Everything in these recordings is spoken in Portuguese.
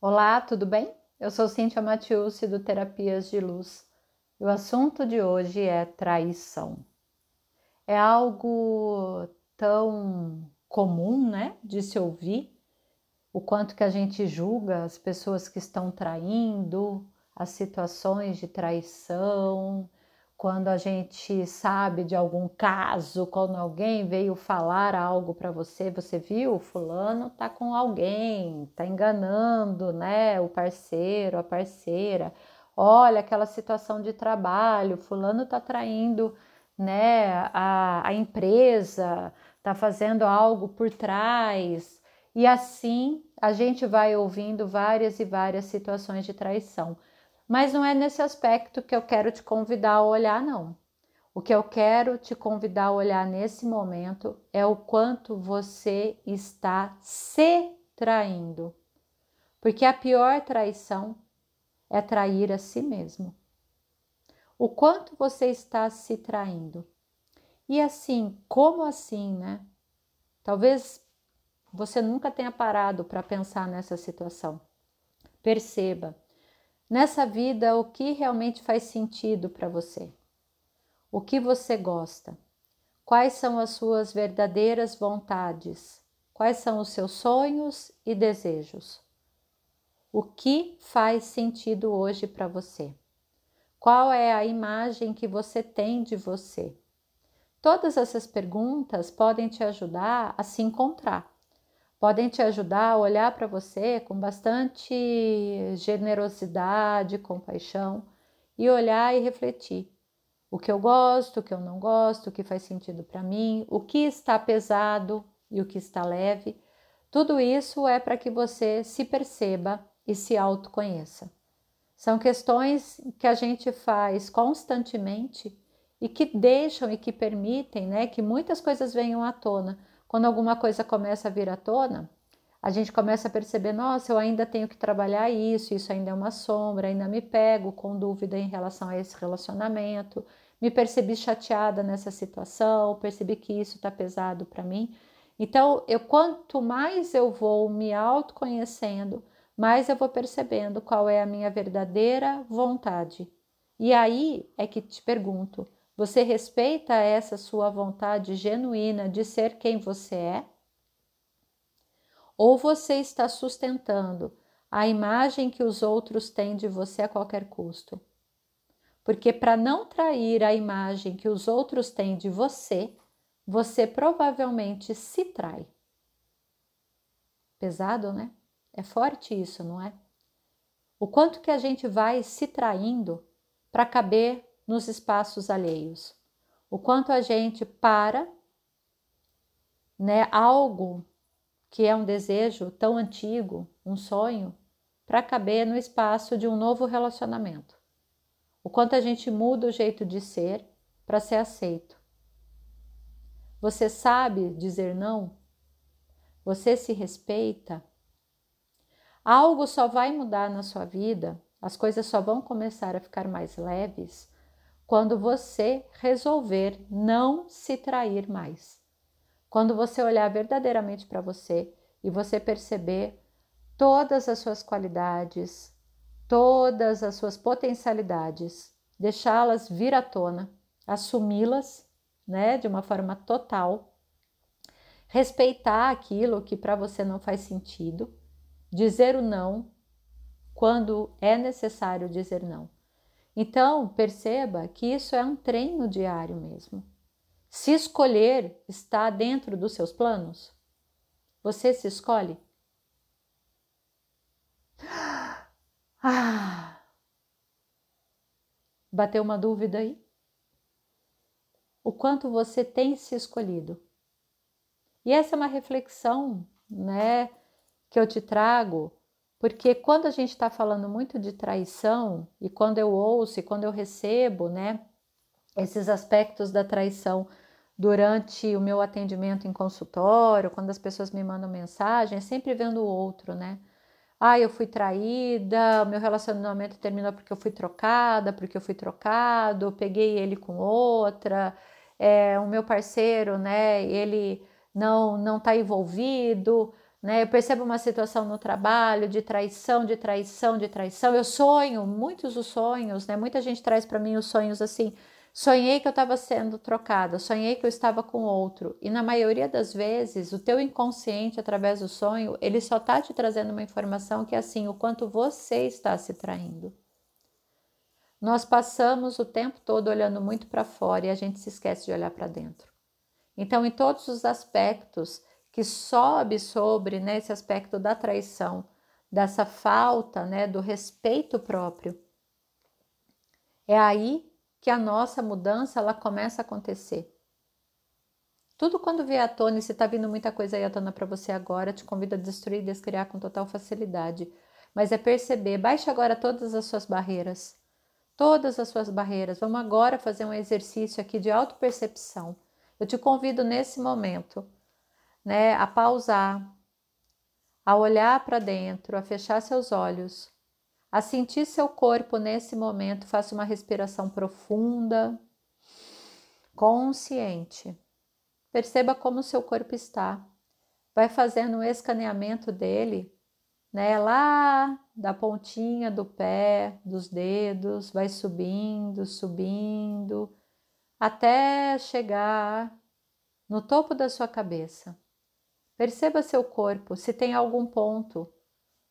Olá, tudo bem? Eu sou Cíntia Matiusi do Terapias de Luz e o assunto de hoje é traição. É algo tão comum, né, de se ouvir, o quanto que a gente julga as pessoas que estão traindo, as situações de traição, quando a gente sabe de algum caso, quando alguém veio falar algo para você, você viu, fulano tá com alguém, tá enganando, né, o parceiro, a parceira. Olha aquela situação de trabalho, fulano tá traindo, né, a, a empresa, tá fazendo algo por trás. E assim a gente vai ouvindo várias e várias situações de traição. Mas não é nesse aspecto que eu quero te convidar a olhar, não. O que eu quero te convidar a olhar nesse momento é o quanto você está se traindo. Porque a pior traição é trair a si mesmo. O quanto você está se traindo. E assim, como assim, né? Talvez você nunca tenha parado para pensar nessa situação. Perceba nessa vida o que realmente faz sentido para você, o que você gosta, quais são as suas verdadeiras vontades, quais são os seus sonhos e desejos. O que faz sentido hoje para você? Qual é a imagem que você tem de você? Todas essas perguntas podem te ajudar a se encontrar podem te ajudar a olhar para você com bastante generosidade, compaixão e olhar e refletir. O que eu gosto, o que eu não gosto, o que faz sentido para mim, o que está pesado e o que está leve. Tudo isso é para que você se perceba e se autoconheça. São questões que a gente faz constantemente e que deixam e que permitem né, que muitas coisas venham à tona quando alguma coisa começa a vir à tona, a gente começa a perceber: nossa, eu ainda tenho que trabalhar isso, isso ainda é uma sombra, ainda me pego com dúvida em relação a esse relacionamento, me percebi chateada nessa situação, percebi que isso está pesado para mim. Então, eu quanto mais eu vou me autoconhecendo, mais eu vou percebendo qual é a minha verdadeira vontade. E aí é que te pergunto: você respeita essa sua vontade genuína de ser quem você é? Ou você está sustentando a imagem que os outros têm de você a qualquer custo? Porque para não trair a imagem que os outros têm de você, você provavelmente se trai. Pesado, né? É forte isso, não é? O quanto que a gente vai se traindo para caber nos espaços alheios. O quanto a gente para, né, algo que é um desejo tão antigo, um sonho, para caber no espaço de um novo relacionamento. O quanto a gente muda o jeito de ser para ser aceito. Você sabe dizer não? Você se respeita? Algo só vai mudar na sua vida, as coisas só vão começar a ficar mais leves quando você resolver não se trair mais. Quando você olhar verdadeiramente para você e você perceber todas as suas qualidades, todas as suas potencialidades, deixá-las vir à tona, assumi-las, né, de uma forma total, respeitar aquilo que para você não faz sentido, dizer o não quando é necessário dizer não. Então, perceba que isso é um treino diário mesmo. Se escolher está dentro dos seus planos, você se escolhe? Ah! Bateu uma dúvida aí? O quanto você tem se escolhido? E essa é uma reflexão, né, que eu te trago porque quando a gente está falando muito de traição, e quando eu ouço e quando eu recebo, né, esses aspectos da traição durante o meu atendimento em consultório, quando as pessoas me mandam mensagem, é sempre vendo o outro, né? Ah, eu fui traída, meu relacionamento terminou porque eu fui trocada, porque eu fui trocado, eu peguei ele com outra, é, o meu parceiro, né, ele não não está envolvido, né? Eu percebo uma situação no trabalho de traição, de traição, de traição. Eu sonho, muitos os sonhos, né? Muita gente traz para mim os sonhos assim. Sonhei que eu estava sendo trocada, sonhei que eu estava com outro. E na maioria das vezes, o teu inconsciente, através do sonho, ele só está te trazendo uma informação que é assim, o quanto você está se traindo. Nós passamos o tempo todo olhando muito para fora e a gente se esquece de olhar para dentro. Então, em todos os aspectos que sobe sobre né, esse aspecto da traição, dessa falta né, do respeito próprio. É aí que a nossa mudança ela começa a acontecer. Tudo quando vier à tona, e se está vindo muita coisa aí à tona para você agora, te convido a destruir e descriar com total facilidade. Mas é perceber, baixe agora todas as suas barreiras. Todas as suas barreiras. Vamos agora fazer um exercício aqui de autopercepção. Eu te convido nesse momento né, a pausar, a olhar para dentro, a fechar seus olhos, a sentir seu corpo nesse momento. Faça uma respiração profunda, consciente. Perceba como seu corpo está. Vai fazendo um escaneamento dele, né, lá da pontinha do pé, dos dedos, vai subindo, subindo, até chegar no topo da sua cabeça. Perceba seu corpo, se tem algum ponto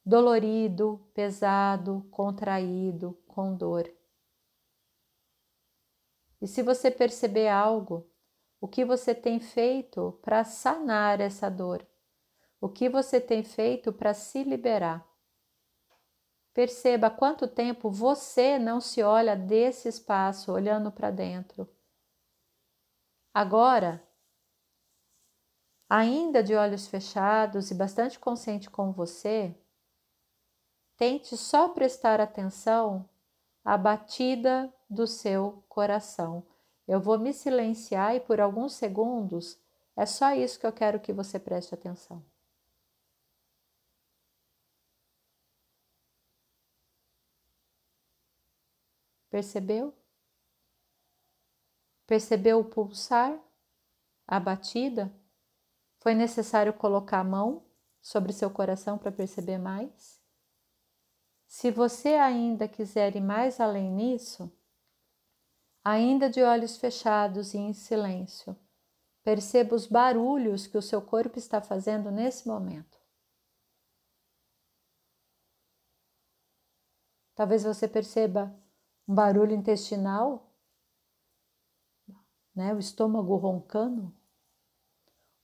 dolorido, pesado, contraído, com dor. E se você perceber algo, o que você tem feito para sanar essa dor? O que você tem feito para se liberar? Perceba quanto tempo você não se olha desse espaço, olhando para dentro. Agora, ainda de olhos fechados e bastante consciente com você, tente só prestar atenção à batida do seu coração. Eu vou me silenciar e por alguns segundos é só isso que eu quero que você preste atenção. Percebeu? Percebeu o pulsar, a batida? Foi necessário colocar a mão sobre seu coração para perceber mais? Se você ainda quiser ir mais além nisso, ainda de olhos fechados e em silêncio, perceba os barulhos que o seu corpo está fazendo nesse momento. Talvez você perceba um barulho intestinal, né, o estômago roncando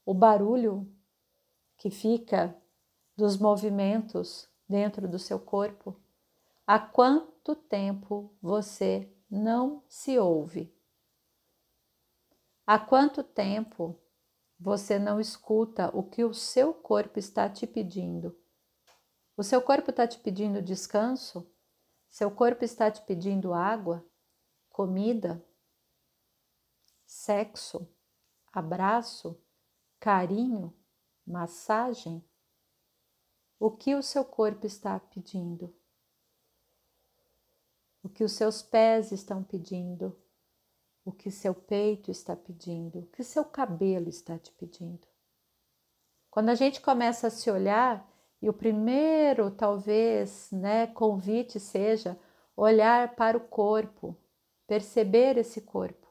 o barulho que fica dos movimentos dentro do seu corpo, há quanto tempo você não se ouve? Há quanto tempo você não escuta o que o seu corpo está te pedindo? O seu corpo está te pedindo descanso? Seu corpo está te pedindo água, comida, sexo, abraço? Carinho, massagem? O que o seu corpo está pedindo? O que os seus pés estão pedindo? O que seu peito está pedindo? O que seu cabelo está te pedindo? Quando a gente começa a se olhar, e o primeiro, talvez, né, convite seja olhar para o corpo, perceber esse corpo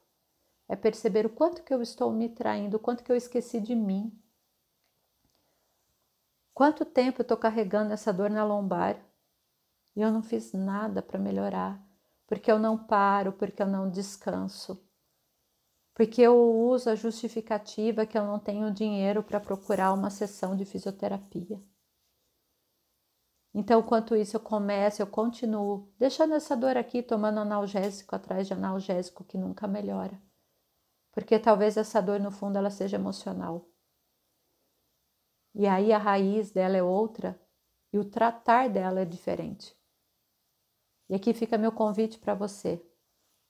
é perceber o quanto que eu estou me traindo, o quanto que eu esqueci de mim. Quanto tempo eu estou carregando essa dor na lombar e eu não fiz nada para melhorar, porque eu não paro, porque eu não descanso, porque eu uso a justificativa que eu não tenho dinheiro para procurar uma sessão de fisioterapia. Então, enquanto isso eu começo, eu continuo deixando essa dor aqui, tomando analgésico atrás de analgésico que nunca melhora porque talvez essa dor no fundo ela seja emocional. E aí a raiz dela é outra e o tratar dela é diferente. E aqui fica meu convite para você.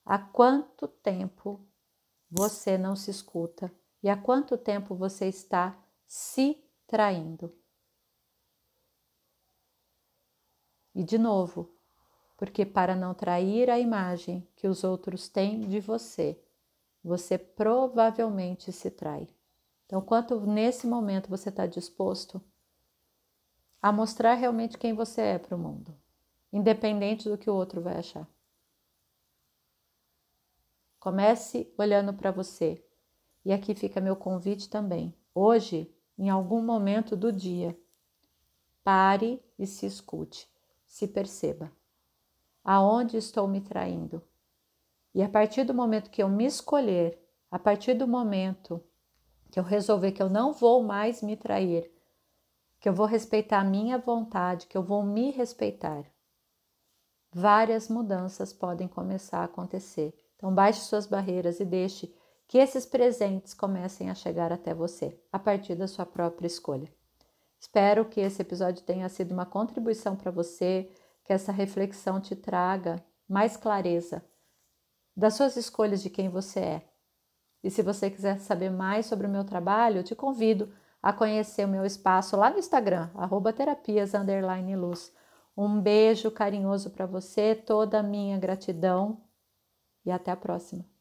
Há quanto tempo você não se escuta e há quanto tempo você está se traindo? E de novo, porque para não trair a imagem que os outros têm de você, você provavelmente se trai. Então, quanto nesse momento você está disposto a mostrar realmente quem você é para o mundo, independente do que o outro vai achar. Comece olhando para você. E aqui fica meu convite também. Hoje, em algum momento do dia, pare e se escute, se perceba. Aonde estou me traindo? E a partir do momento que eu me escolher, a partir do momento que eu resolver que eu não vou mais me trair, que eu vou respeitar a minha vontade, que eu vou me respeitar, várias mudanças podem começar a acontecer então, baixe suas barreiras e deixe que esses presentes comecem a chegar até você, a partir da sua própria escolha. Espero que esse episódio tenha sido uma contribuição para você, que essa reflexão te traga mais clareza das suas escolhas de quem você é. E se você quiser saber mais sobre o meu trabalho, eu te convido a conhecer o meu espaço lá no Instagram, terapias_luz. Um beijo carinhoso para você, toda a minha gratidão e até a próxima.